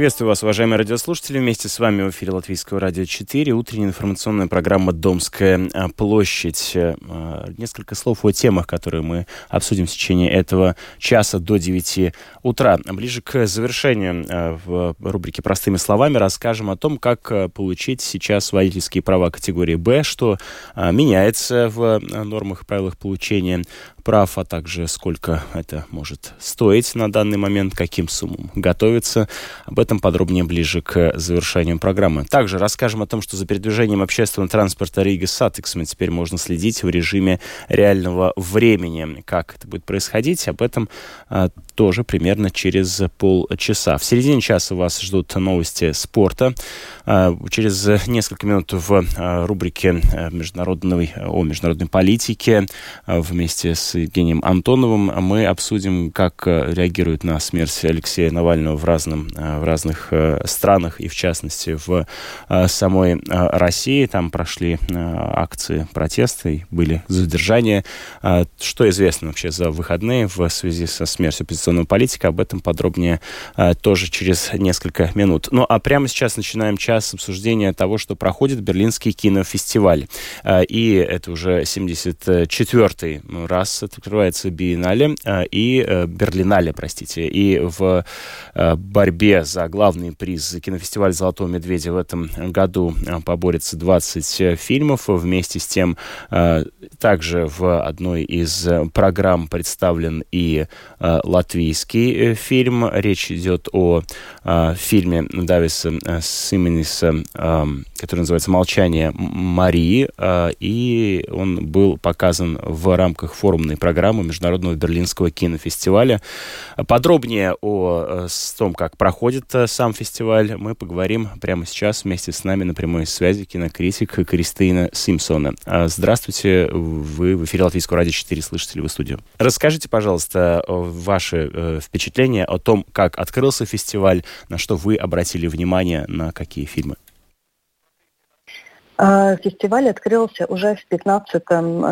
Приветствую вас, уважаемые радиослушатели. Вместе с вами в эфире Латвийского радио 4. Утренняя информационная программа «Домская а, площадь». А, несколько слов о темах, которые мы обсудим в течение этого часа до 9 утра. Ближе к завершению а, в рубрике «Простыми словами» расскажем о том, как получить сейчас водительские права категории «Б», что меняется в нормах и правилах получения прав, а также сколько это может стоить на данный момент, каким суммам готовится. Об этом подробнее ближе к завершению программы. Также расскажем о том, что за передвижением общественного транспорта Рига Сатексмен теперь можно следить в режиме реального времени. Как это будет происходить, об этом а, тоже примерно через полчаса. В середине часа вас ждут новости спорта. А, через несколько минут в а, рубрике а, международной, о международной политике вместе с Евгением Антоновым мы обсудим, как реагируют на смерть Алексея Навального в, разном, в разных странах и, в частности, в самой России. Там прошли акции протеста и были задержания. Что известно вообще за выходные в связи со смертью оппозиционного политика? Об этом подробнее тоже через несколько минут. Ну а прямо сейчас начинаем час обсуждения того, что проходит Берлинский кинофестиваль. И это уже 74-й раз открывается Биеннале а, и э, Берлинале, простите. И в э, борьбе за главный приз кинофестиваль «Золотого медведя» в этом году э, поборется 20 фильмов. Вместе с тем также в одной из программ представлен и латвийский фильм. Речь идет о фильме Дависа Сименис эм, который называется «Молчание Марии», э, и он был показан в рамках форумной программы Международного Берлинского кинофестиваля. Подробнее о, э, том, как проходит э, сам фестиваль, мы поговорим прямо сейчас вместе с нами на прямой связи кинокритик Кристина Симпсона. Здравствуйте, вы в эфире Латвийского радио 4, слышите ли вы студию? Расскажите, пожалуйста, ваши э, впечатления о том, как открылся фестиваль, на что вы обратили внимание, на какие фильмы? А, фестиваль открылся уже в 15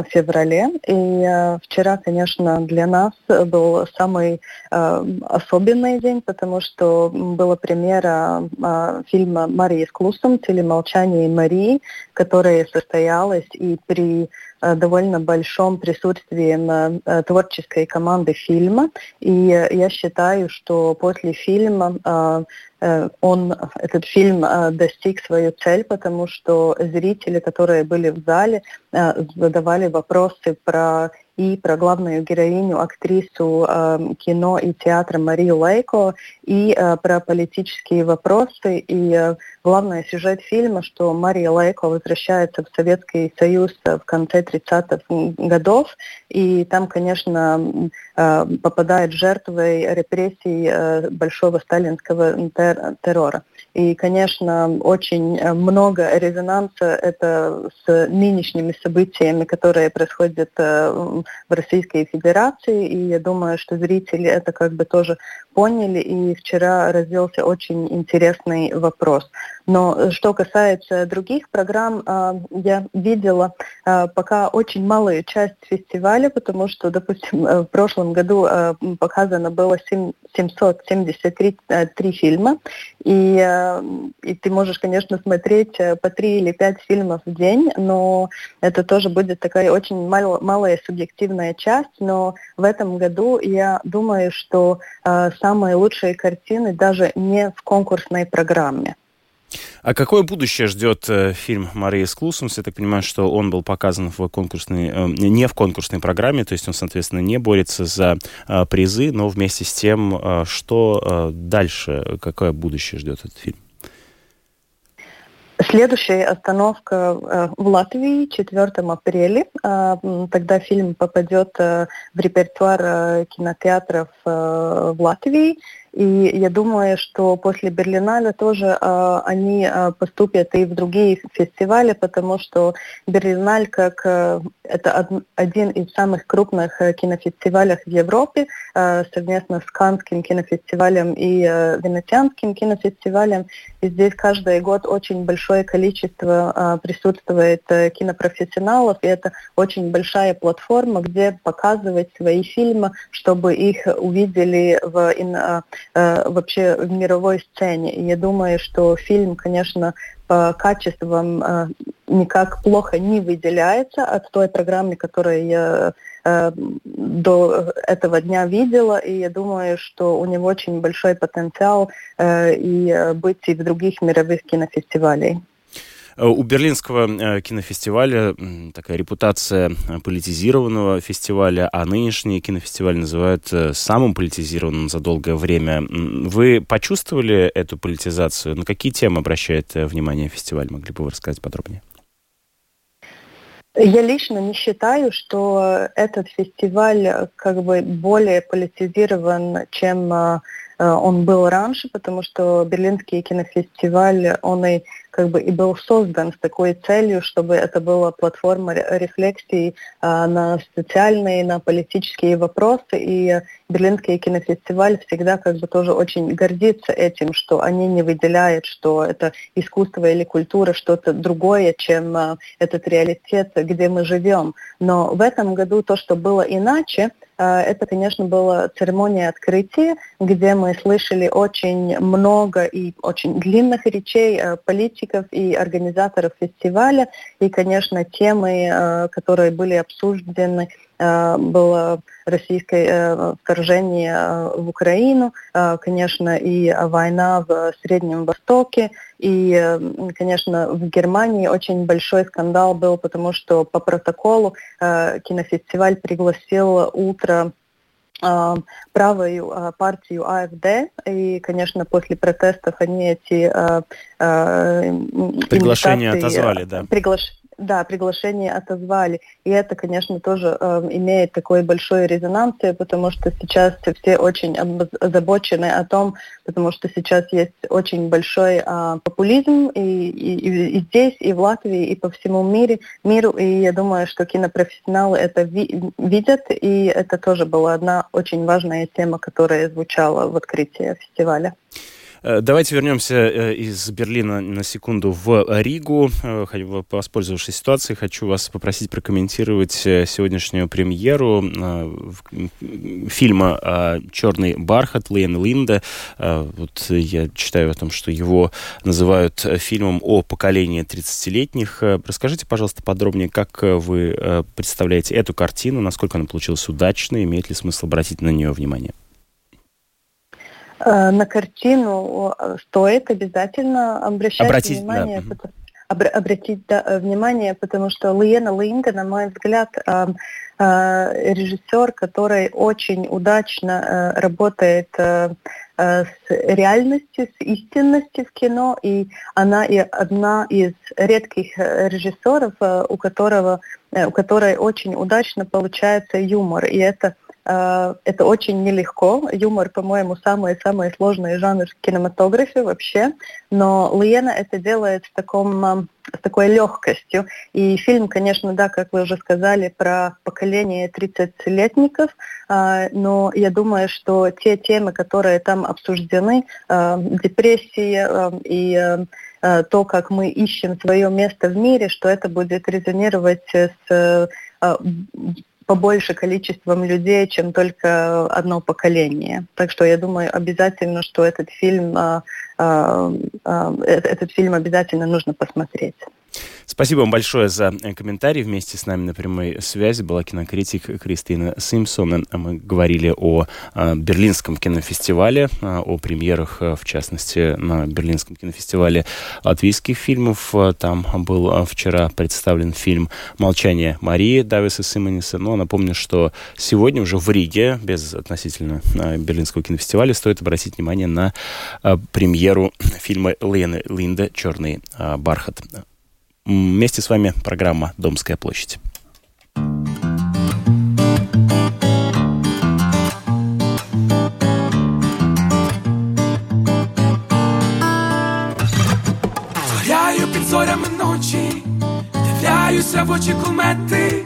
феврале, и э, вчера, конечно, для нас был самый э, особенный день, потому что была премьера фильма Марии с Клусом «Телемолчание Марии», которая состоялась и при довольно большом присутствии творческой команды фильма. И я считаю, что после фильма он, этот фильм э, достиг свою цель, потому что зрители, которые были в зале, э, задавали вопросы про и про главную героиню, актрису э, кино и театра Марию Лейко, и э, про политические вопросы. И э, главный сюжет фильма, что Мария Лейко возвращается в Советский Союз в конце 30-х годов, и там, конечно, э, попадает жертвой репрессий э, большого сталинского тер террора. И, конечно, очень много резонанса это с нынешними событиями, которые происходят э, в Российской Федерации. И я думаю, что зрители это как бы тоже поняли. И вчера развился очень интересный вопрос. Но что касается других программ, э, я видела э, пока очень малую часть фестиваля, потому что, допустим, в прошлом году показано было 773 фильма. И и ты можешь, конечно, смотреть э, по три или пять фильмов в день, но это тоже будет такая очень мал, малая субъективная часть. Но в этом году я думаю, что э, самые лучшие картины даже не в конкурсной программе. А какое будущее ждет э, фильм Мария Склусумс? Я так понимаю, что он был показан в конкурсной, э, не в конкурсной программе, то есть он, соответственно, не борется за э, призы, но вместе с тем, э, что э, дальше, какое будущее ждет этот фильм? Следующая остановка э, в Латвии 4 апреля. Э, тогда фильм попадет э, в репертуар кинотеатров в Латвии. И я думаю, что после Берлиналя тоже э, они э, поступят и в другие фестивали, потому что Берлиналь как э, это од, один из самых крупных э, кинофестивалей в Европе, э, совместно с Канским кинофестивалем и э, Венецианским кинофестивалем. И здесь каждый год очень большое количество э, присутствует э, кинопрофессионалов, и это очень большая платформа, где показывать свои фильмы, чтобы их увидели в, вообще в мировой сцене. Я думаю, что фильм, конечно, по качествам никак плохо не выделяется от той программы, которую я до этого дня видела, и я думаю, что у него очень большой потенциал и быть и в других мировых кинофестивалях. Э, у Берлинского э, кинофестиваля такая репутация политизированного фестиваля, а нынешний кинофестиваль называют э, самым политизированным за долгое время. Вы почувствовали эту политизацию? На какие темы обращает внимание фестиваль? Могли бы вы рассказать подробнее? Я лично не считаю, что этот фестиваль как бы более политизирован, чем он был раньше, потому что Берлинский кинофестиваль, он и как бы и был создан с такой целью, чтобы это была платформа рефлексии а, на социальные, на политические вопросы. И Берлинский кинофестиваль всегда как бы тоже очень гордится этим, что они не выделяют, что это искусство или культура что-то другое, чем а, этот реалитет, где мы живем. Но в этом году то, что было иначе, а, это, конечно, была церемония открытия, где мы слышали очень много и очень длинных речей а, политиков и организаторов фестиваля. И, конечно, темы, а, которые были обсуждены, было российское вторжение в Украину, конечно, и война в Среднем Востоке, и, конечно, в Германии очень большой скандал был, потому что по протоколу кинофестиваль пригласил утро правую партию АФД, и, конечно, после протестов они эти приглашения отозвали, да. Приглаш да, приглашение отозвали. И это, конечно, тоже э, имеет такой большой резонанс, потому что сейчас все очень озабочены о том, потому что сейчас есть очень большой э, популизм и, и, и здесь, и в Латвии, и по всему мире, миру. И я думаю, что кинопрофессионалы это ви видят, и это тоже была одна очень важная тема, которая звучала в открытии фестиваля. Э, давайте вернемся э, из Берлина на секунду в Ригу. Э, воспользовавшись ситуацией, хочу вас попросить прокомментировать сегодняшнюю премьеру фильма «Черный бархат» Лейна Линда. Вот я читаю о том, что его называют фильмом о поколении 30-летних. Расскажите, пожалуйста, подробнее, как вы представляете эту картину, насколько она получилась удачной, имеет ли смысл обратить на нее внимание? Э, на картину э, стоит обязательно обращать Обратить, внимание. Да. Потому, обратить да, э, внимание, потому что Лиена Линга, на мой взгляд, режиссер, который очень удачно работает с реальностью, с истинностью в кино, и она и одна из редких режиссеров, у которого, у которой очень удачно получается юмор, и это Э, это очень нелегко. Юмор, по-моему, самый-самый сложный жанр в кинематографе вообще. Но Лиена это делает в таком э, с такой легкостью. И фильм, конечно, да, как вы уже сказали, про поколение 30-летников, э, но я думаю, что те темы, которые там обсуждены, депрессия и то, как мы ищем свое место в мире, что это будет резонировать с побольше количеством людей, чем только одно поколение. Так что я думаю обязательно, что этот фильм, э, э, этот фильм обязательно нужно посмотреть. Спасибо вам большое за э, комментарий. Вместе с нами на прямой связи была кинокритик Кристина Симпсон. Мы говорили о э, Берлинском кинофестивале, э, о премьерах, в частности, на Берлинском кинофестивале латвийских фильмов. Там был вчера представлен фильм «Молчание Марии» Дависа Симониса. Но напомню, что сегодня уже в Риге, без относительно Берлинского кинофестиваля, стоит обратить внимание на премьеру фильма Лены Линда «Черный бархат». Вместе с вами программа «Домская площадь». під зорями ночі, дивляюся в очі кумети,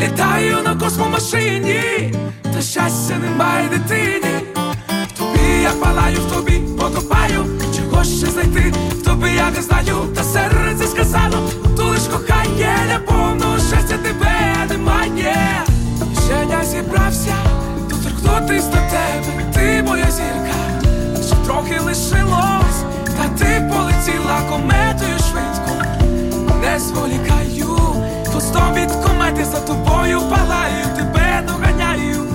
літаю на космомашині, та щастя немає дитині. В тобі я палаю, в тобі когось ще знайти, хто би я не знаю, та серце сказано, то лиш кохає, неповного щастя тебе немає. Ще я зібрався, тут, доторкнутись до тебе, ти моя зірка, що трохи лишилось, та ти полетіла кометою швидко, не зволікаю, хвостом від комети за тобою палаю, тебе доганяю,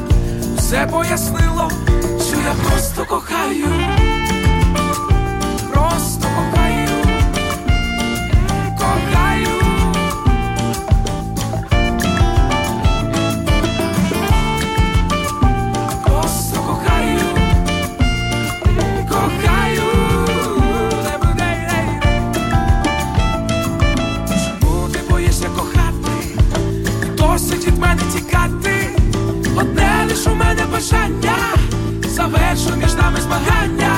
все пояснило, що я просто кохаю. бажання, завершу між нами змагання.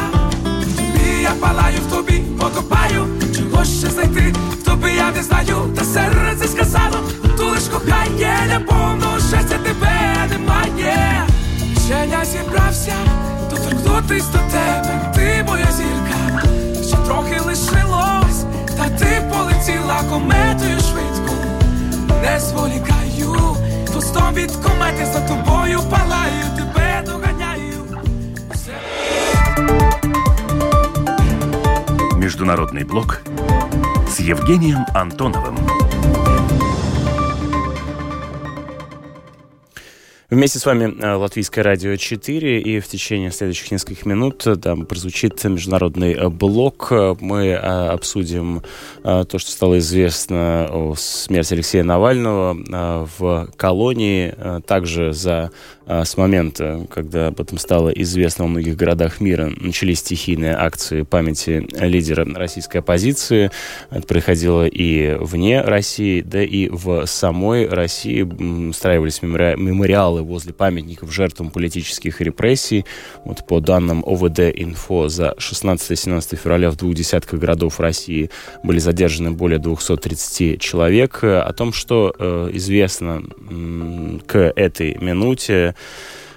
І я палаю в тобі, покопаю, чого ще знайти, в тобі я не знаю, та серце сказало, ту лиш кохання, неповно щастя тебе немає. Ще я зібрався, доторкнутись до тебе, ти моя зірка, ще трохи лишилось, та ти полетіла кометою швидко, не зволікаю, Пустом від комети за тобою палають. Международный блок с Евгением Антоновым. Вместе с вами э, Латвийское радио 4, и в течение следующих нескольких минут э, там прозвучит международный э, блок. Мы обсудим то, что стало известно о смерти Алексея Навального в колонии. Также за с момента, когда об этом стало известно во многих городах мира, начались стихийные акции памяти лидера российской оппозиции. Это происходило и вне России, да и в самой России устраивались мемориалы возле памятников жертвам политических репрессий. Вот по данным ОВД-Инфо за 16-17 февраля в двух десятках городов России были задержаны более 230 человек. О том, что э, известно к этой минуте,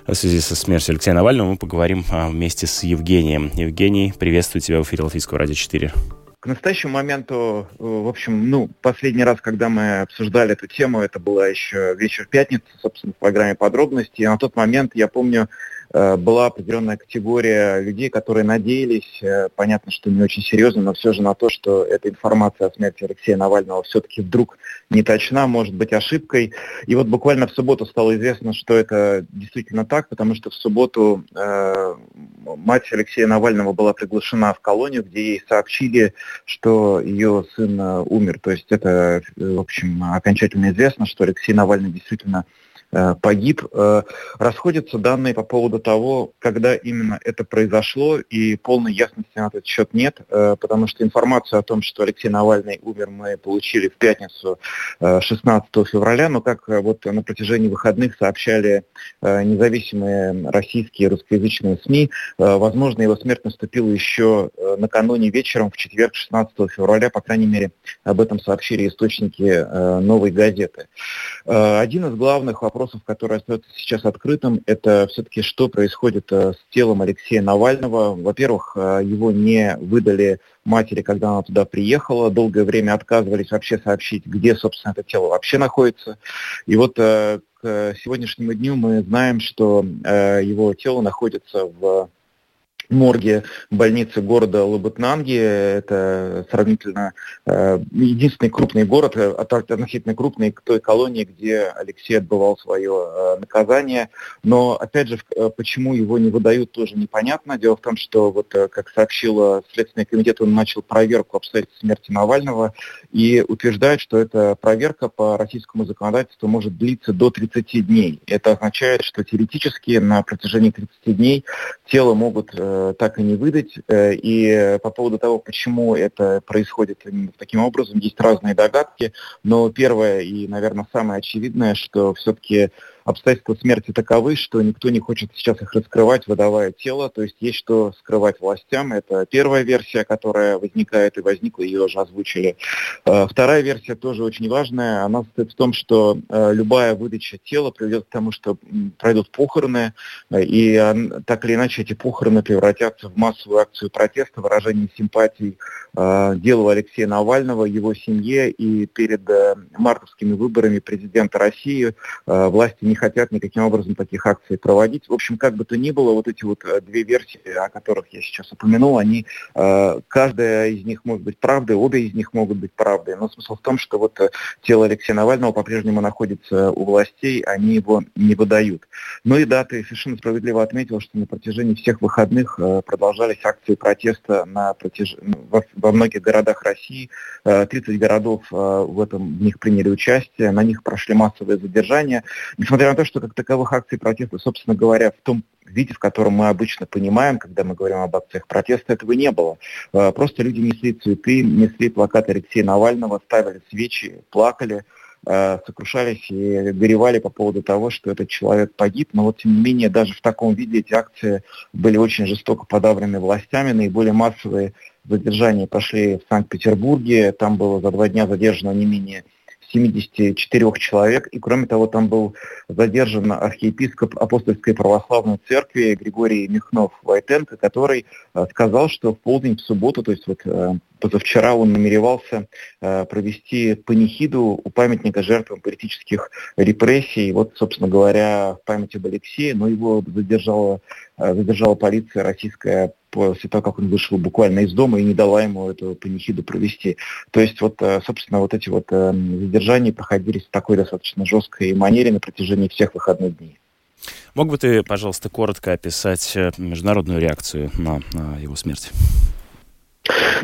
в связи со смертью Алексея Навального мы поговорим а, вместе с Евгением. Евгений, приветствую тебя в эфире Латвийского радио 4. К настоящему моменту, э, в общем, ну, последний раз, когда мы обсуждали эту тему, это было еще вечер пятницы, собственно, в программе подробности. И на тот момент, я помню, была определенная категория людей, которые надеялись, э, понятно, что не очень серьезно, но все же на то, что эта информация о смерти Алексея Навального все-таки вдруг не точна, может быть ошибкой. И вот буквально в субботу стало известно, что это действительно так, потому что в субботу э, мать Алексея Навального была приглашена в колонию, где ей сообщили, что ее сын э, умер. То есть это, в общем, окончательно известно, что Алексей Навальный действительно Э, погиб. Э, расходятся данные по поводу того, когда именно это произошло, и полной ясности на этот счет нет, э, потому что информацию о том, что Алексей Навальный умер, мы получили в пятницу 16 февраля, но как вот на протяжении выходных сообщали независимые российские русскоязычные СМИ, возможно, его смерть наступила еще накануне вечером, в четверг 16 февраля, по крайней мере, об этом сообщили источники «Новой газеты». Один из главных вопросов вопросов, который остается сейчас открытым, это все-таки что происходит э, с телом Алексея Навального. Во-первых, э, его не выдали матери, когда она туда приехала, долгое время отказывались вообще сообщить, где, собственно, это тело вообще находится. И вот э, к сегодняшнему дню мы знаем, что его тело находится в морге больницы города Лабытнанги. Это сравнительно э, единственный крупный город, э, относительно крупный к той колонии, где Алексей отбывал свое э, наказание. Но, опять же, э, почему его не выдают, тоже непонятно. Дело в том, что, вот, э, как сообщил Следственный комитет, он начал проверку обстоятельств смерти Навального и утверждает, что эта проверка по российскому законодательству может длиться до 30 дней. Это означает, что теоретически на протяжении 30 дней тело могут э, так и не выдать. Э, и по поводу того, почему это происходит именно таким образом, есть разные догадки. Но первое и, наверное, самое очевидное, что все-таки обстоятельства смерти таковы, что никто не хочет сейчас их раскрывать, выдавая тело, то есть есть что скрывать властям. Это первая версия, которая возникает и возникла, ее уже озвучили. Э, вторая версия тоже очень важная, она состоит в том, что э, любая выдача тела приведет к тому, что пройдут похороны, э, и так или иначе эти похороны превратятся в массовую акцию протеста, выражение симпатий делу Алексея Навального, его семье, и перед мартовскими выборами президента России власти не не хотят никаким образом таких акций проводить. В общем, как бы то ни было, вот эти вот две версии, о которых я сейчас упомянул, они, каждая из них может быть правдой, обе из них могут быть правдой. Но смысл в том, что вот тело Алексея Навального по-прежнему находится у властей, они его не выдают. Ну и да, ты совершенно справедливо отметил, что на протяжении всех выходных продолжались акции протеста на протяж... во, во многих городах России. 30 городов в этом в них приняли участие, на них прошли массовые задержания. Несмотря на то, что как таковых акций протеста, собственно говоря, в том виде, в котором мы обычно понимаем, когда мы говорим об акциях протеста, этого не было. А, просто люди несли цветы, несли плакаты Алексея Навального, ставили свечи, плакали, а, сокрушались и горевали по поводу того, что этот человек погиб. Но вот тем не менее, даже в таком виде эти акции были очень жестоко подавлены властями. Наиболее массовые задержания прошли в Санкт-Петербурге. Там было за два дня задержано не менее 74 человек. И кроме того, там был задержан архиепископ Апостольской православной церкви Григорий Михнов Войтенко, который э, сказал, что в полдень в субботу, то есть вот э, позавчера он намеревался э, провести панихиду у памятника жертвам политических репрессий. Вот, собственно говоря, в память об Алексее, но его задержала, задержала полиция российская после того, как он вышел буквально из дома и не дала ему эту панихиду провести. То есть вот, э, собственно, вот эти вот э, задержания проходили в такой достаточно жесткой манере на протяжении всех выходных дней. Мог бы ты, пожалуйста, коротко описать э, международную реакцию на, на его смерть?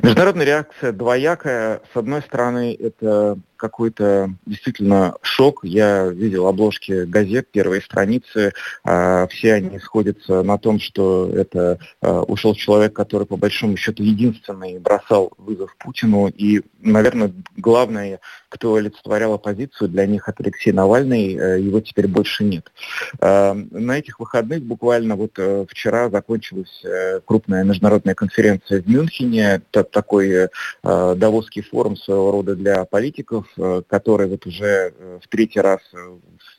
Международная реакция двоякая. С одной стороны, это какой-то действительно шок. Я видел обложки газет, первые страницы. А, все они сходятся на том, что это а, ушел человек, который по большому счету единственный бросал вызов Путину. И, наверное, главное, кто олицетворял оппозицию, для них это Алексей Навальный, э, его теперь больше нет. А, на этих выходных буквально вот вчера закончилась крупная международная конференция в Мюнхене, такой Давосский форум своего рода для политиков, Э, который вот уже э, в третий раз э,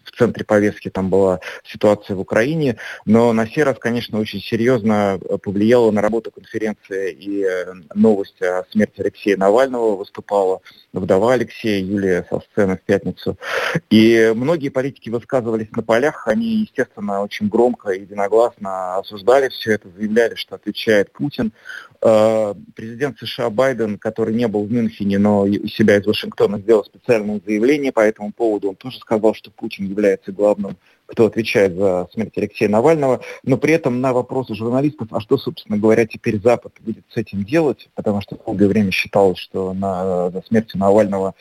в центре повестки там была ситуация в Украине, но на сей раз, конечно, очень серьезно повлияла на работу конференции и новость о смерти Алексея Навального выступала вдова Алексея Юлия со сцены в пятницу. И многие политики высказывались на полях, они, естественно, очень громко и единогласно осуждали все это, заявляли, что отвечает Путин. Президент США Байден, который не был в Мюнхене, но у себя из Вашингтона сделал специальное заявление по этому поводу. Он тоже сказал, что Путин является главным, кто отвечает за смерть Алексея Навального. Но при этом на вопросы журналистов, а что, собственно говоря, теперь Запад будет с этим делать, потому что долгое время считалось, что на, за смертью Навального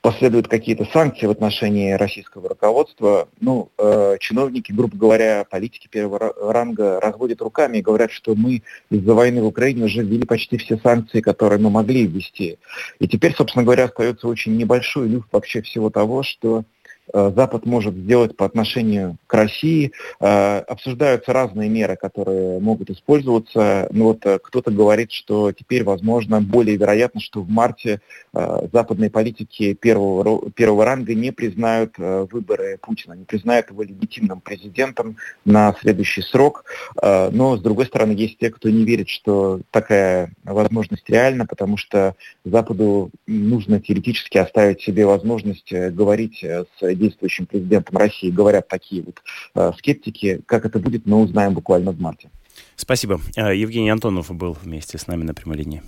последуют какие-то санкции в отношении российского руководства, ну, э, чиновники, грубо говоря, политики первого ранга разводят руками и говорят, что мы из-за войны в Украине уже ввели почти все санкции, которые мы могли ввести. И теперь, собственно говоря, остается очень небольшой люфт вообще всего того, что Запад может сделать по отношению к России. Э, обсуждаются разные меры, которые могут использоваться. Ну вот э, кто-то говорит, что теперь, возможно, более вероятно, что в марте западные политики первого, первого ранга не признают выборы Путина, не признают его легитимным президентом на следующий срок. Но, с другой стороны, есть те, кто не верит, что такая возможность реальна, потому что Западу нужно теоретически оставить себе возможность говорить с действующим президентом России, говорят такие вот э, скептики. Как это будет, мы узнаем буквально в марте. Спасибо. Э, Евгений Антонов был вместе с нами на прямой линии.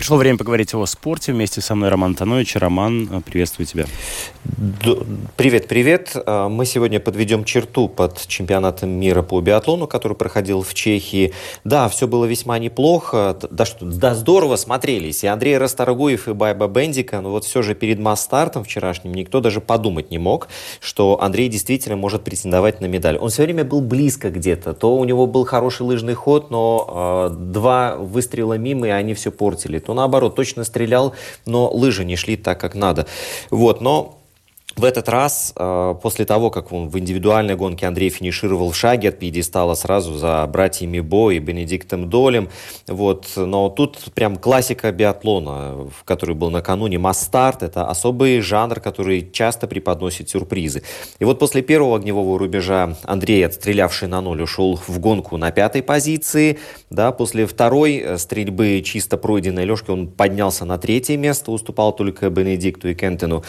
Пришло время поговорить о спорте. Вместе со мной Роман Танович. Роман, э, приветствую тебя. Привет, привет. А, мы сегодня подведем черту под чемпионатом мира по биатлону, который проходил в Чехии. Да, все было весьма неплохо. Да, что, да здорово смотрелись. И Андрей Расторгуев, и Байба Бендика. Но вот все же перед масс-стартом вчерашним никто даже подумать не мог, что Андрей действительно может претендовать на медаль. Он все время был близко где-то. То у него был хороший лыжный ход, но э, два выстрела мимо, и они все портили то наоборот точно стрелял, но лыжи не шли так, как надо. Вот, но в этот раз, э, после того, как он в индивидуальной гонке Андрей финишировал в шаге от пьедестала сразу за братьями Бо и Бенедиктом Долем, вот, но тут прям классика биатлона, в который был накануне масс-старт, это особый жанр, который часто преподносит сюрпризы. И вот после первого огневого рубежа Андрей, отстрелявший на ноль, ушел в гонку на пятой позиции, да, после второй э, стрельбы чисто пройденной Лешки он поднялся на третье место, уступал только Бенедикту и Кентину.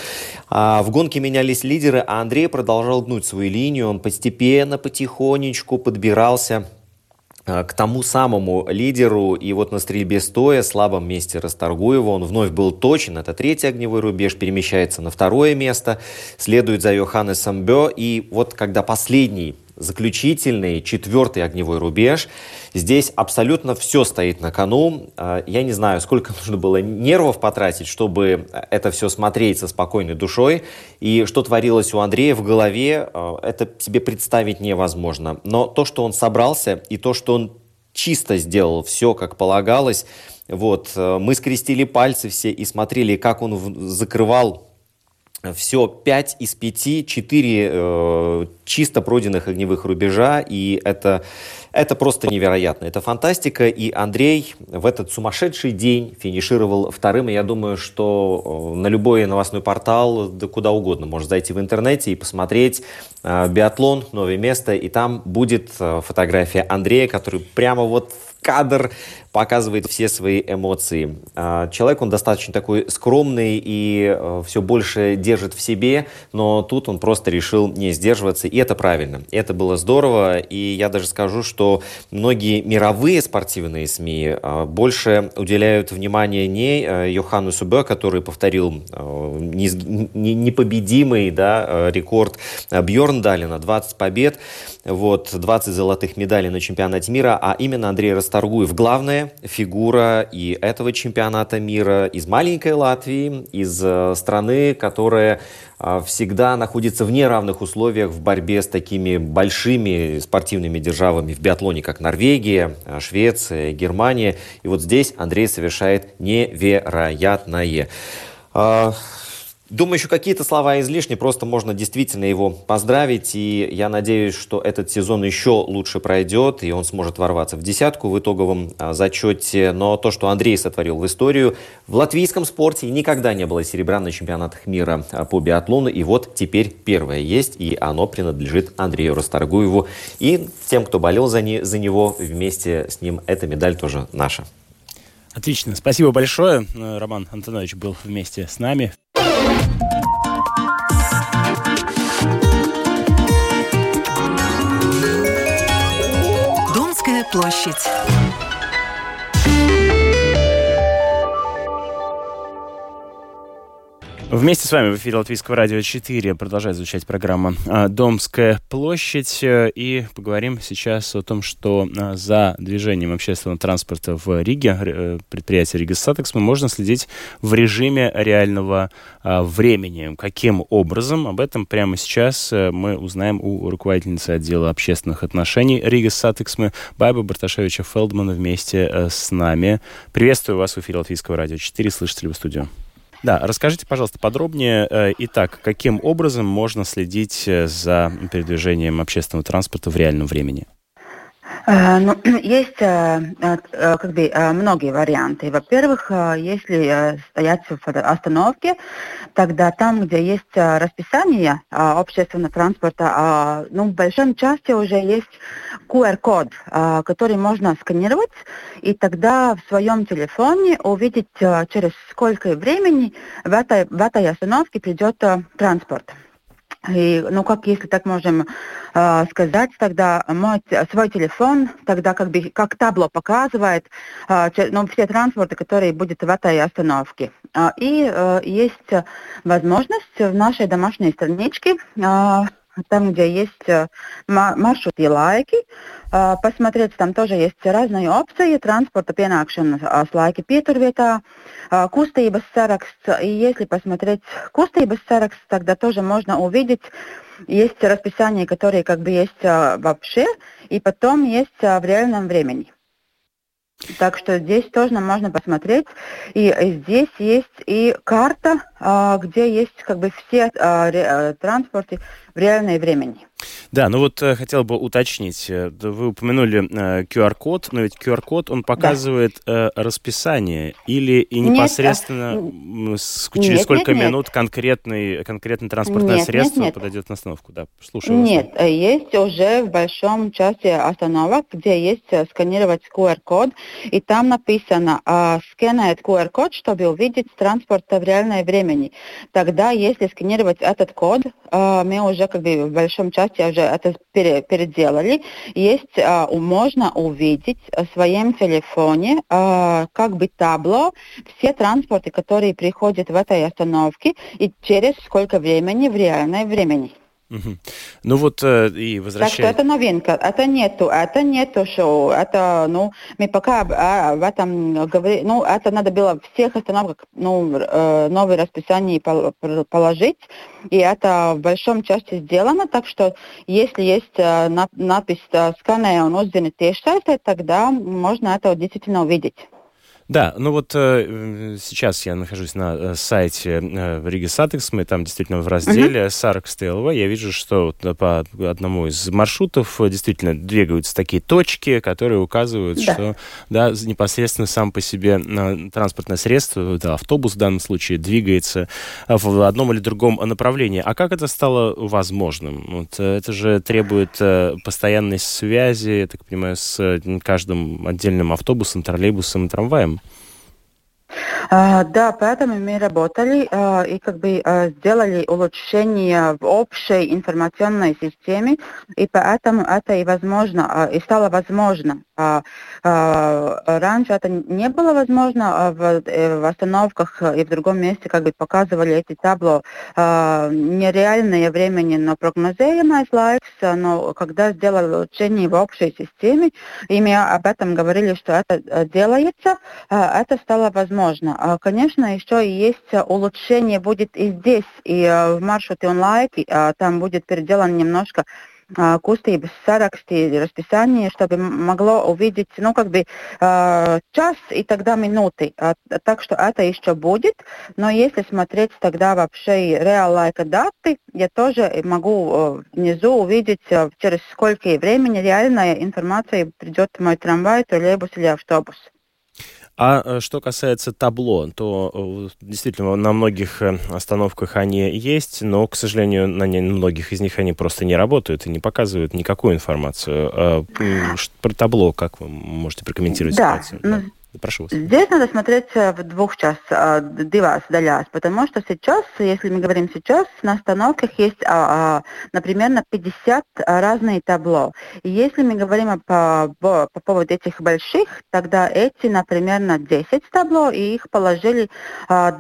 А в гонке гонке менялись лидеры, а Андрей продолжал гнуть свою линию. Он постепенно, потихонечку подбирался э, к тому самому лидеру. И вот на стрельбе стоя, слабом месте Расторгуева, он вновь был точен. Это третий огневой рубеж, перемещается на второе место. Следует за Йоханнесом Бё. И вот когда последний заключительный, четвертый огневой рубеж. Здесь абсолютно все стоит на кону. А, я не знаю, сколько нужно было нервов потратить, чтобы это все смотреть со спокойной душой. И что творилось у Андрея в голове, а, это себе представить невозможно. Но то, что он собрался, и то, что он чисто сделал все, как полагалось, вот, а, мы скрестили пальцы все и смотрели, как он закрывал все 5 из 5, 4 э, чисто пройденных огневых рубежа, и это, это просто невероятно. Это фантастика, и Андрей в этот сумасшедший день финишировал вторым, и я думаю, что э, на любой новостной портал, да куда угодно, можно зайти в интернете и посмотреть э, биатлон, новое место, и там будет э, фотография Андрея, который прямо вот в кадр показывает все свои эмоции. Человек, он достаточно такой скромный и все больше держит в себе, но тут он просто решил не сдерживаться, и это правильно. Это было здорово, и я даже скажу, что многие мировые спортивные СМИ а, больше уделяют внимание не э, Йоханну Субе, который повторил э, непобедимый да, рекорд Бьорн Далина, 20 побед, вот, 20 золотых медалей на чемпионате мира, а именно Андрей Расторгуев. Главное, фигура и этого чемпионата мира из маленькой Латвии, из э, страны, которая э, всегда находится в неравных условиях в борьбе с такими большими спортивными державами в биатлоне, как Норвегия, э, Швеция, Германия. И вот здесь Андрей совершает невероятное. Думаю, еще какие-то слова излишни, просто можно действительно его поздравить, и я надеюсь, что этот сезон еще лучше пройдет, и он сможет ворваться в десятку в итоговом а, зачете. Но то, что Андрей сотворил в историю, в латвийском спорте никогда не было серебра на чемпионатах мира а, по биатлону, и вот теперь первое есть, и оно принадлежит Андрею Расторгуеву. И тем, кто болел за, не, за него, вместе с ним эта медаль тоже наша. Отлично, спасибо большое. Роман Антонович был вместе с нами. Площадь. Вместе с вами в эфире Латвийского радио 4 продолжает звучать программа а, «Домская площадь». И поговорим сейчас о том, что а, за движением общественного транспорта в Риге, э, предприятие Рига Статекс, можно следить в режиме реального а, времени. Каким образом? Об этом прямо сейчас э, мы узнаем у руководительницы отдела общественных отношений Рига Статексмы Байба Барташевича Фелдмана вместе э, с нами. Приветствую вас в эфире Латвийского радио 4. Слышите ли вы студию? Да, расскажите, пожалуйста, подробнее. Э, итак, каким образом можно следить э, за передвижением общественного транспорта в реальном времени? Э, ну, есть как бы многие варианты. Во-первых, если стоять в остановке, тогда там, где есть расписание общественного транспорта, ну, в большой части уже есть QR-код, который можно сканировать, и тогда в своем телефоне увидеть, через сколько времени в этой, в этой остановке придет транспорт. И, ну, как если так можем э, сказать, тогда мой свой телефон, тогда как бы как табло показывает э, ну, все транспорты, которые будут в этой остановке. И э, есть возможность в нашей домашней страничке э, там, где есть э, маршруты и лайки. Э, посмотреть, там тоже есть разные опции транспорта pienākšanas laiki pieturvietā, kustības saraksts. И если посмотреть kustības saraksts, тогда тоже можно увидеть, есть расписание, которые как бы есть вообще, и потом есть в реальном времени. Так что здесь тоже можно посмотреть. И здесь есть и карта, а, где есть как бы все а, э, транспорты в реальное времени. Да, ну вот э, хотел бы уточнить. Э, вы упомянули э, QR-код, но ведь QR-код, он показывает да. э, расписание или и непосредственно нет, через нет, сколько нет, минут нет. конкретный, конкретное транспортное нет, средство нет, нет. подойдет на остановку? Да, слушаю Нет, вас. есть уже в большом части остановок, где есть сканировать QR-код, и там написано, э, QR-код, чтобы увидеть транспорт в реальное времени. Тогда, если сканировать этот код, э, мы уже как бы в большом части я уже это переделали. Есть, а, можно увидеть в своем телефоне а, как бы табло, все транспорты, которые приходят в этой остановке и через сколько времени в реальное времени. Ну вот э, и возвращаясь... Так что это новинка. Это нету, это нету шоу. Это, ну, мы пока а, об этом говорим. Ну, это надо было всех остановках, ну, э, новое расписание положить. И это в большом части сделано. Так что, если есть э, надпись «Сканēja un uzzini tiešsaistē», тогда можно это действительно увидеть. Да, ну вот э, сейчас я нахожусь на э, сайте э, Риги Сатекс, мы там действительно в разделе mm-hmm. Саркс я вижу, что вот по одному из маршрутов э, действительно двигаются такие точки, которые указывают, да. что да, непосредственно сам по себе э, транспортное средство, да, автобус в данном случае, двигается в одном или другом направлении. А как это стало возможным? Вот, э, это же требует э, постоянной связи, я так понимаю, с каждым отдельным автобусом, троллейбусом и трамваем. А, да, поэтому мы работали а, и как бы а, сделали улучшение в общей информационной системе, и поэтому это и возможно, и стало возможно. Раньше это не было возможно, в, э, в остановках и в другом месте как бы показывали эти табло нереальное времени, но прогнозируемое laiks, но когда сделали улучшение в общей системе, и мы об этом говорили, что это э, делается, это стало возможно. А, конечно, еще есть улучшение будет и здесь, и э, в маршруте онлайн, а, там будет переделан немножко а, кустības saraksti, расписание, чтобы могло увидеть, ну, как бы час и тогда минуты. Так что это еще будет, но если смотреть тогда вообще реал-лайка даты, я тоже могу э, внизу увидеть, э, через сколько времени реальная информация придет в мой трамвай, троллейбус или автобус. А э, что касается табло, то э, действительно на многих э, остановках они есть, но, к сожалению, на многих из них они просто не работают и не показывают никакую информацию. Про табло как вы можете прокомментировать да, ситуацию? Ну, Прошу вас. Здесь надо смотреть э, в двух частях, э, две долях, потому что сейчас, если мы говорим сейчас, на остановках есть, а, а, например, на 50 разные табло. И если мы говорим по, по поводу этих больших, тогда эти, например, на 10 табло, и их положили в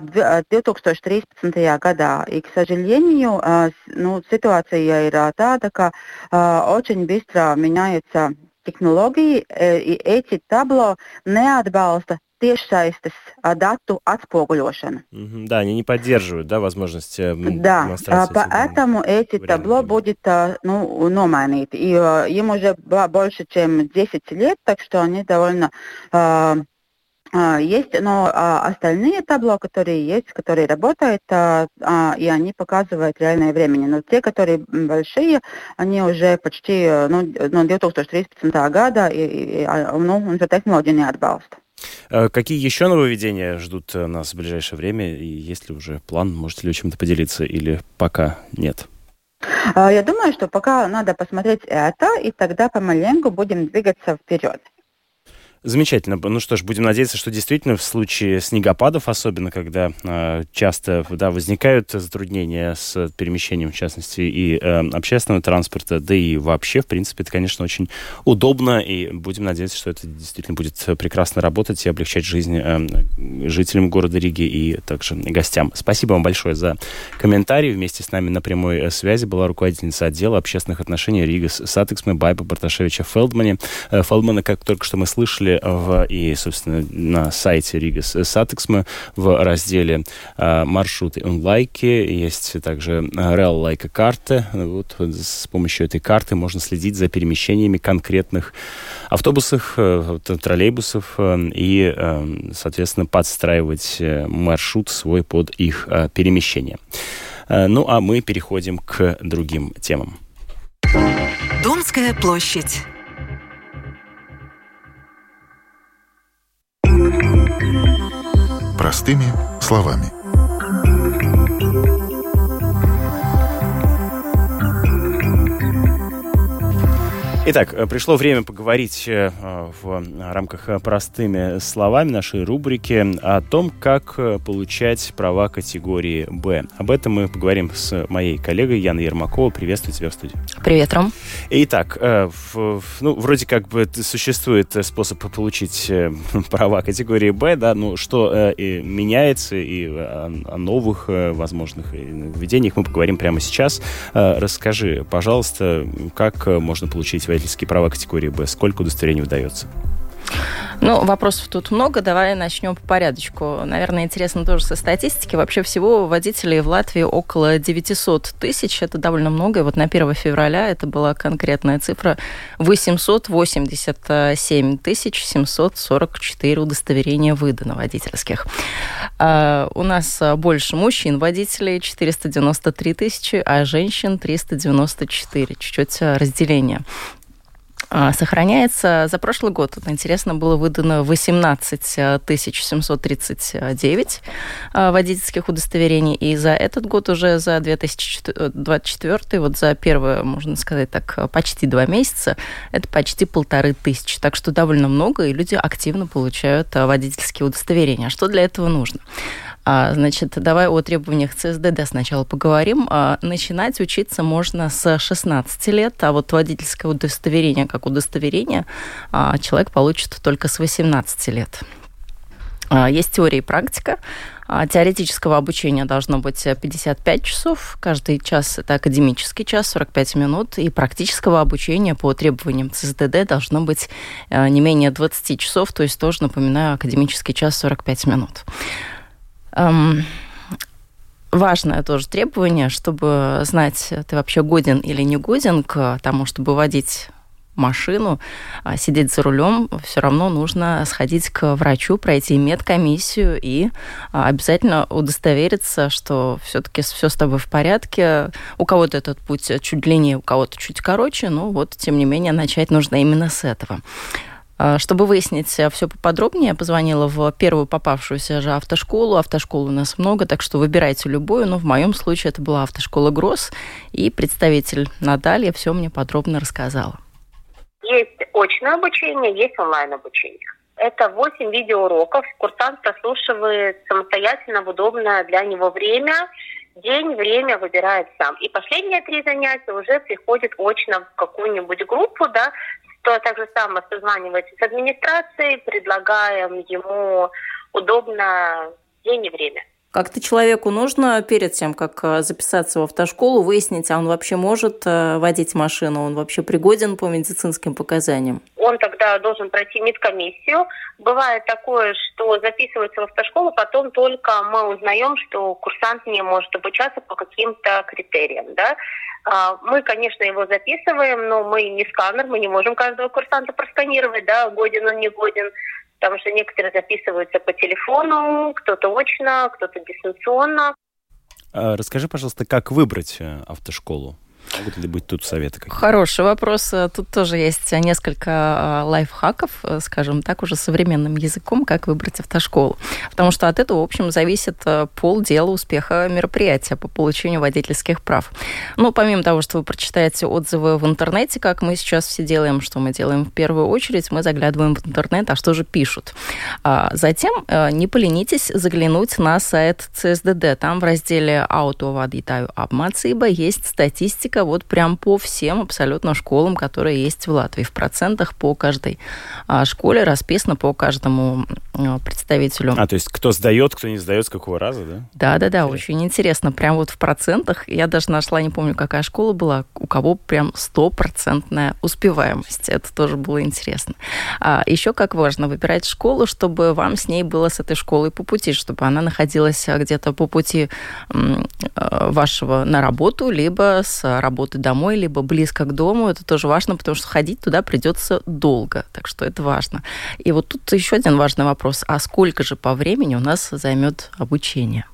2013 года. И, к сожалению, ну, ситуация и tāda, очень быстро меняется tehnoloģija и эти табло neatbalsta tiešsaistes дату отсpoguļošanu. Да, они не поддерживают, да, возможности Да, поэтому эти табло будет ну, номайнīti. И им уже больше, чем 10 лет, так что они довольно а, есть, но а, остальные табло, которые есть, которые работают, а, и они показывают реальное время. Но те, которые большие, они уже почти ну, no 2013. года, и, и, ну, un šo tehnoloģiju neatbalsta. Какие еще нововведения ждут э, нас в ближайшее время? И есть ли уже план? Можете ли вы чем-то поделиться или пока нет? Я думаю, что пока надо посмотреть это, и тогда помаленьку будем двигаться вперед. Замечательно. Ну что ж, будем надеяться, что действительно в случае снегопадов, особенно когда э, часто да, возникают затруднения с перемещением, в частности, и э, общественного транспорта, да и вообще, в принципе, это, конечно, очень удобно, и будем надеяться, что это действительно будет прекрасно работать и облегчать жизнь э, жителям города Риги и также гостям. Спасибо вам большое за комментарий. Вместе с нами на прямой э, связи была руководительница отдела общественных отношений Рига Сатексме Байба Барташевича-Фелдмане. Э, Фелдмана, как только что мы слышали, разделе в, и, собственно, на сайте Ригас Сатиксме в разделе маршруты онлайн есть также real-life карта. Вот с помощью этой карты можно следить за перемещениями конкретных автобусов, троллейбусов и, соответственно, подстраивать маршрут свой под их перемещение. Ну, а мы переходим к другим темам. Домская площадь. Простыми словами. Итак, э, пришло время поговорить э, в рамках э, простыми словами нашей рубрики о том, как получать права категории «Б». Об этом мы поговорим с моей коллегой Яной Ермакова. Приветствую тебя в студии. Привет, Ром. Итак, ну, вроде как бы существует способ получить права категории «Б», да, ну, что и меняется, и о новых возможных введениях мы поговорим прямо сейчас. Расскажи, пожалуйста, как можно получить водительские права категории Б? Сколько удостоверений выдается? Ну, вопросов тут много. Давай начнем по порядочку. Наверное, интересно тоже со статистики. Вообще всего водителей в Латвии около 900 тысяч. Это довольно много. И вот на 1 февраля это была конкретная цифра 887 тысяч 744 удостоверения выдано водительских. А у нас больше мужчин водителей 493 тысячи, а женщин 394. Чуть-чуть разделение. А, сохраняется. За прошлый год, вот, интересно, было выдано 18 739 а, водительских удостоверений, и за этот год уже за 2024, вот за первые, можно сказать так, почти два месяца, это почти полторы тысячи. Так что довольно много, и люди активно получают а, водительские удостоверения. Что для этого нужно? А, значит, давай о требованиях ЦСДД сначала поговорим. А, начинать учиться можно с 16 лет, а вот водительское удостоверение как удостоверение а, человек получит только с 18 лет. Есть теория и практика. Теоретического обучения должно быть 55 часов. Каждый час – это академический час, 45 минут. И практического обучения по требованиям ЦСДД должно быть не менее 20 часов. То есть тоже, напоминаю, академический час 45 минут. Эм, важное тоже требование, чтобы знать, ты вообще годен или не годен к тому, чтобы водить машину, а сидеть за рулем, все равно нужно сходить к врачу, пройти медкомиссию и а, обязательно удостовериться, что все-таки все с тобой в порядке. У кого-то этот путь чуть длиннее, у кого-то чуть короче, но вот, тем не менее, начать нужно именно с этого. А, чтобы выяснить все поподробнее, я позвонила в первую попавшуюся же автошколу. Автошкол у нас много, так что выбирайте любую. Но в моем случае это была автошкола ГРОС, и представитель Наталья все мне подробно рассказала. Есть очное обучение, есть онлайн-обучение. Это 8 видеоуроков. Курсант прослушивает самостоятельно в удобное для него время. День, время выбирает сам. И последние три занятия уже приходит очно в какую-нибудь группу, да, то так же самое созванивается с администрацией, предлагаем ему удобно день и время. Как-то человеку нужно перед тем, как э, записаться в автошколу, выяснить, а он вообще может э, водить машину, он вообще пригоден по медицинским показаниям? Он тогда должен пройти медкомиссию. Бывает такое, что записывается в автошколу, потом только мы узнаем, что курсант не может обучаться по каким-то критериям. Да? А, мы, конечно, его записываем, но мы не сканер, мы не можем каждого курсанта просканировать, да, годен он, не годен, потому что некоторые записываются по телефону, кто-то очно, кто-то дистанционно. А, расскажи, пожалуйста, как выбрать э, автошколу? Могут ли быть тут советы какие-то? Хороший вопрос. Тут тоже есть несколько а, лайфхаков, э, скажем так, уже современным языком, как выбрать автошколу. Потому что от этого, в общем, зависит э, полдела успеха мероприятия по получению водительских прав. Ну, помимо того, что вы прочитаете отзывы в интернете, как мы сейчас все делаем, что мы делаем в первую очередь, мы заглядываем в интернет, а что же пишут. А затем э, не поленитесь заглянуть на сайт ЦСДД. Там в разделе «Аутовадитаю обмацыба» есть статистика практика вот прям по всем абсолютно школам, которые есть в Латвии. В процентах по каждой а, школе расписано по каждому представителю. А, то есть кто сдает, кто не сдает, с какого раза, да? Да, да, да, очень интересно. Прям вот в процентах. Я даже нашла, не помню, какая школа была, у кого прям стопроцентная успеваемость. Это тоже было интересно. А еще как важно выбирать школу, чтобы вам с ней было с этой школой по пути, чтобы она находилась где-то по пути вашего на работу, либо с работы домой, либо близко к дому. Это тоже важно, потому что ходить туда придется долго. Так что это важно. И вот тут еще один важный вопрос. А сколько же по времени у нас займет обучение?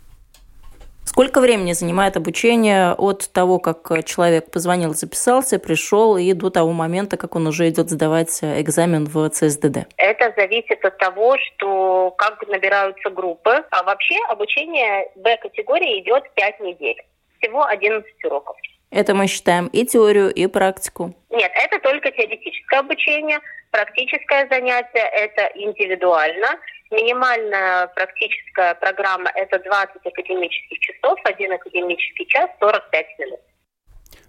Сколько времени занимает обучение от того, как человек позвонил, записался, пришел, и до того момента, как он уже идет сдавать экзамен в ЦСДД? Это зависит от того, что как набираются группы. А вообще обучение Б-категории идет 5 недель. Всего 11 уроков. Это мы считаем и теорию, и практику. Нет, это только теоретическое обучение. Практическое занятие – это индивидуально. Минимальная практическая программа – это 20 академических часов, один академический час, 45 минут.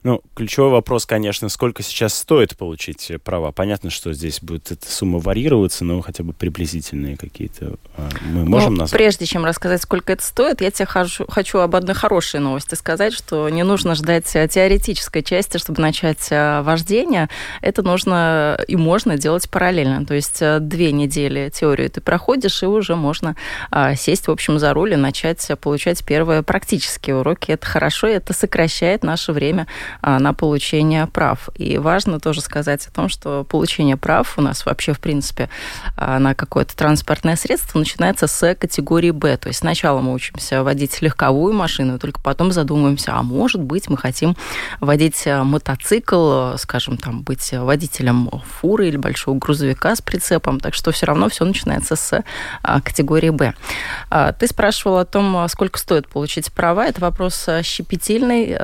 Ну, ключевой вопрос, конечно, сколько сейчас стоит получить права. Понятно, что здесь будет эта сумма варьироваться, но хотя бы приблизительные какие-то а, мы можем ну, назвать. Прежде чем рассказать, сколько это стоит, я тебе хочу, хочу об одной хорошей новости сказать, что не нужно ждать теоретической части, чтобы начать а, вождение. Это нужно и можно делать параллельно. То есть а, две недели теорию ты проходишь, и уже можно сесть, в общем, за руль и начать получать первые практические уроки. Это хорошо, это сокращает наше время а, на получение прав. И важно тоже сказать о том, что получение прав у нас вообще, в принципе, а, на какое-то транспортное средство начинается с категории Б. То есть сначала мы учимся водить легковую машину, и только потом задумываемся, а может быть, мы хотим водить а, мотоцикл, скажем, там, быть водителем фуры или большого грузовика с прицепом. Так что все равно все начинается с категории Б. Ты спрашивал о том, сколько стоит получить права. Это вопрос щепетильный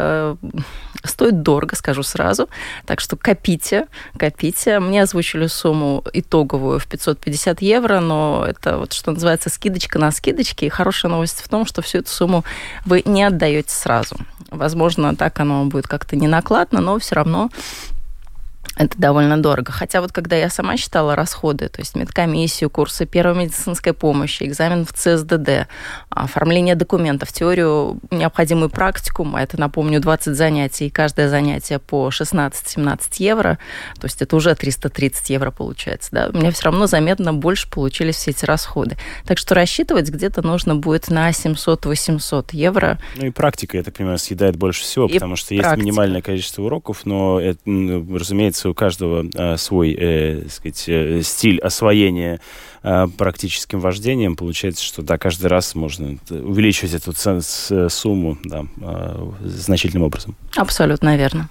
Стоит дорого, скажу сразу. Так что копите, копите. Мне озвучили сумму итоговую в 550 евро, но это вот, что называется, скидочка на скидочке. И хорошая новость в том, что всю эту сумму вы не отдаете сразу. Возможно, так оно будет как-то не накладно, но все равно это довольно дорого. Хотя вот когда я сама считала расходы, то есть медкомиссию, курсы первой медицинской помощи, экзамен в ЦСДД, оформление документов, теорию, необходимую практикум, а это, напомню, 20 занятий, и каждое занятие по 16-17 евро, то есть это уже 330 евро получается, да, у меня все равно заметно больше получились все эти расходы. Так что рассчитывать где-то нужно будет на 700-800 евро. Ну и практика, я так понимаю, съедает больше всего, и потому что практика. есть минимальное количество уроков, но, это, разумеется, разумеется, у каждого а, свой, э, сказать, э, стиль освоения а, практическим вождением. Получается, что да, каждый раз можно увеличивать эту сумму да, значительным образом. Абсолютно верно.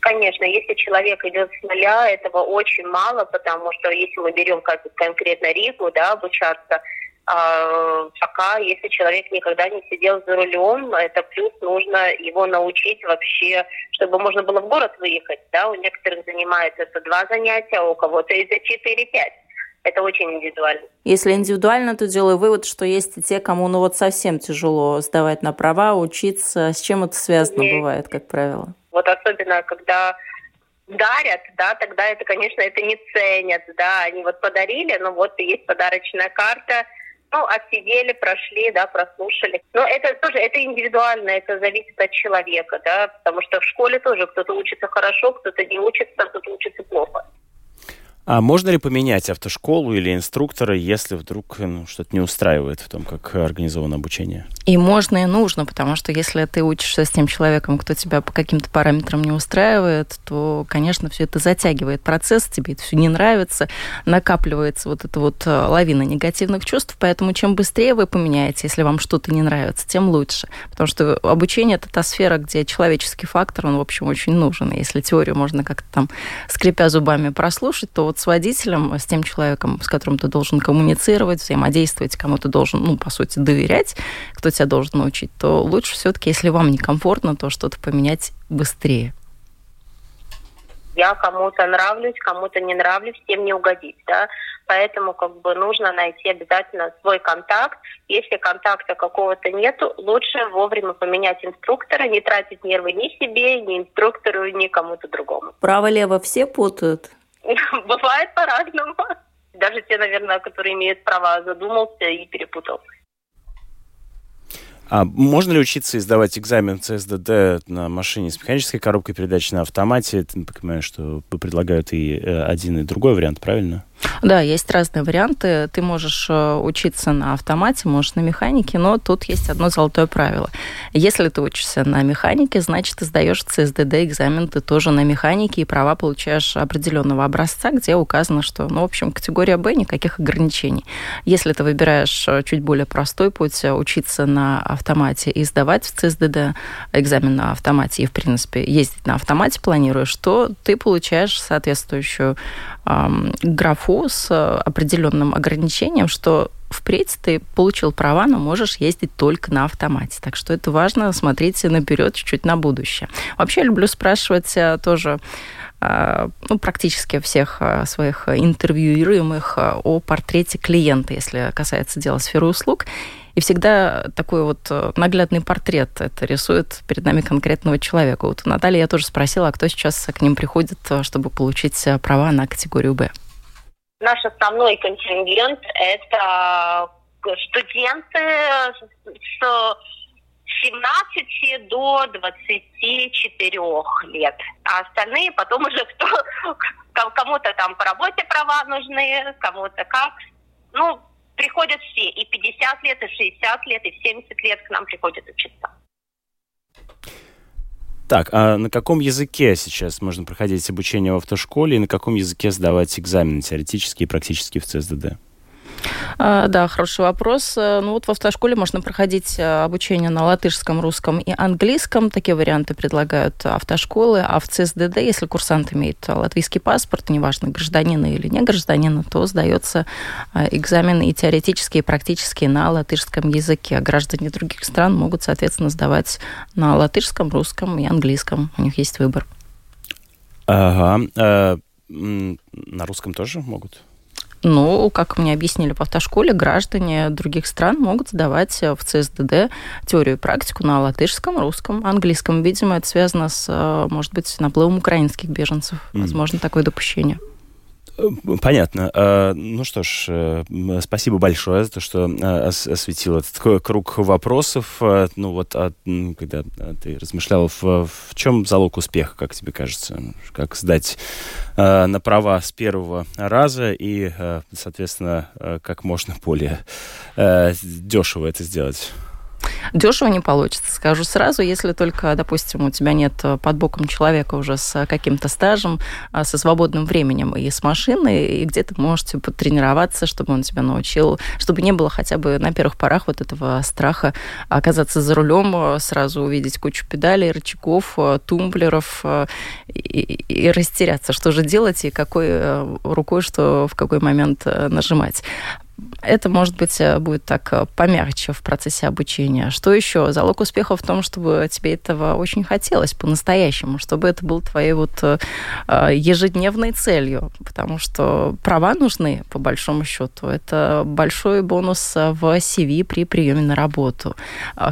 Конечно, если человек идет с нуля, этого очень мало, потому что если мы берем как конкретно Ригу, да, обучаться, пока, если человек никогда не сидел за рулем, это плюс нужно его научить вообще, чтобы можно было в город выехать. Да? У некоторых занимает это два занятия, а у кого-то и за 4-5. Это очень индивидуально. Если индивидуально, то делаю вывод, что есть и те, кому ну вот совсем тяжело сдавать на права, учиться. С чем это связано есть. бывает, как правило? Вот особенно, когда дарят, да, тогда это, конечно, это не ценят, да, они вот подарили, но вот есть подарочная карта, ну, отсидели, прошли, да, прослушали. Но это тоже, это индивидуально, это зависит от человека, да, потому что в школе тоже кто-то учится хорошо, кто-то не учится, кто-то учится плохо. А можно ли поменять автошколу или инструктора, если вдруг ну, что-то не устраивает в том, как организовано обучение? И можно, и нужно, потому что если ты учишься с тем человеком, кто тебя по каким-то параметрам не устраивает, то, конечно, все это затягивает процесс, тебе это все не нравится, накапливается вот эта вот э, лавина негативных чувств, поэтому чем быстрее вы поменяете, если вам что-то не нравится, тем лучше. Потому что обучение – это та сфера, где человеческий фактор, он, в общем, очень нужен. И если теорию можно как-то там, скрипя зубами, прослушать, то вот вот с водителем, с тем человеком, с которым ты должен коммуницировать, взаимодействовать, кому ты должен, ну, по сути, доверять, кто тебя должен научить, то лучше все-таки, если вам некомфортно, то что-то поменять быстрее. Я кому-то нравлюсь, кому-то не нравлюсь, всем не угодить, да. поэтому как бы нужно найти обязательно свой контакт. Если контакта какого-то нету, лучше вовремя поменять инструктора, не тратить нервы ни себе, ни инструктору, ни кому-то другому. Право-лево все путают? Бывает по-разному. Даже те, наверное, которые имеют права, задумался и перепутал. А можно ли учиться издавать экзамен ЦСДД на машине с механической коробкой передач на автомате? Ты понимаешь, что предлагают и э, один, и другой вариант, правильно? Да, есть разные варианты. Ты можешь э, учиться на автомате, можешь на механике, но тут есть одно золотое правило. Если ты учишься на механике, значит, ты сдаешь ЦСДД экзамен, ты тоже на механике, и права получаешь определенного образца, где указано, что, ну, в общем, категория Б, никаких ограничений. Если ты выбираешь э, чуть более простой путь, э, учиться на автомате и сдавать в ЦСДД экзамен на автомате, и, в принципе, ездить на автомате планируешь, то ты получаешь соответствующую эм, графу с э, определенным ограничением, что впредь ты получил права, но можешь ездить только на автомате. Так что это важно, смотрите наперед, чуть-чуть на будущее. Вообще люблю спрашивать э, тоже э, ну, практически всех своих интервьюируемых о портрете клиента, если касается дела сферы услуг. И всегда такой вот наглядный портрет это рисует перед нами конкретного человека. Вот у Натальи я тоже спросила, а кто сейчас к ним приходит, чтобы получить права на категорию «Б». Наш основной контингент – это студенты с 17 до 24 лет. А остальные потом уже кто, кому-то там по работе права нужны, кому-то как. Ну, приходят все, и 50 лет, и 60 лет, и 70 лет к нам приходят учиться. Так, а на каком языке сейчас можно проходить обучение в автошколе и на каком языке сдавать экзамены теоретические и практические в ЦСДД? А, да, хороший вопрос. Э, ну вот в автошколе можно проходить э, обучение на латышском, русском и английском. Такие варианты предлагают автошколы. А в ЦСДД, если курсант имеет латвийский паспорт, неважно, гражданина или не гражданина, то сдается э, экзамен и теоретические, и практические на латышском языке. А граждане других стран могут, соответственно, сдавать на латышском, русском и английском. У них есть выбор. Ага. На русском тоже могут? Ну, как мне объяснили в автошколе, граждане других стран могут сдавать в ЦСДД теорию и практику на латышском, русском, английском. Видимо, это связано с, э, может быть, наплывом украинских беженцев. Возможно, такое допущение. Понятно. А, ну что ж, э, спасибо большое за то, что э, осветил этот круг вопросов. А, ну вот, а, когда ты размышлял, в чем залог успеха, как тебе кажется? Как сдать на права с первого раза и, соответственно, как можно более дешево это сделать? Дешево не получится, скажу сразу, если только, допустим, у тебя нет под боком человека уже с каким-то стажем, а, со свободным временем и с машиной, и где ты можешь типа, потренироваться, чтобы он тебя научил, чтобы не было хотя бы на первых порах вот этого страха оказаться за рулем, сразу увидеть кучу педалей, рычагов, тумблеров и, и растеряться, что же делать и какой э, рукой что в какой момент э, нажимать. Это, может быть, э, будет так э, помягче в процессе обучения. Что еще? Залог успеха в том, чтобы тебе этого очень хотелось по-настоящему, чтобы это было твоей вот э, ежедневной целью, потому что права нужны, по большому счету. Это большой бонус в CV при приеме на работу.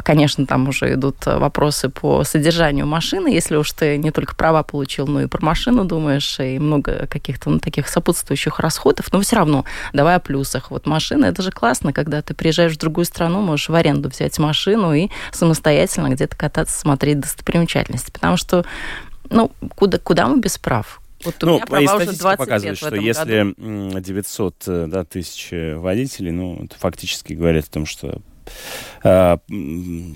Конечно, там уже идут вопросы по содержанию машины, если уж ты не только права получил, но и про машину думаешь, и много каких-то ну, таких сопутствующих расходов, но все равно давай о плюсах. Вот машина, это же классно, когда ты приезжаешь в другую страну, можешь в аренду взять машину и самостоятельно где-то кататься, смотреть достопримечательности. Потому что, ну, куда, куда мы без прав? Вот у ну, меня права уже 20 показывает, лет что если году. 900 э, да, тысяч водителей, ну, это фактически говорит о том, что э,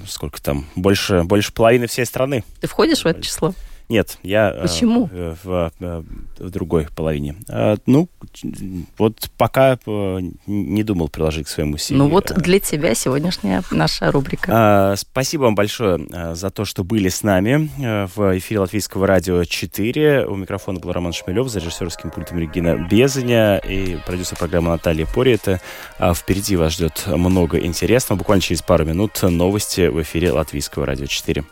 сколько там, больше, больше половины всей страны. Ты входишь в это число? Нет, я э, Почему? Э, в, в, в другой половине. А, ну, вот пока э, не думал приложить к своему CV. Ну вот для тебя сегодняшняя наша рубрика. А, спасибо вам большое за то, что были с нами в эфире Латвийского радио 4. У микрофона был Роман Шмелев, за режиссерским пультом Регина Безаня и продюсер программы Наталья Пориета. А впереди вас ждет много интересного. Буквально через пару минут новости в эфире Латвийского радио 4.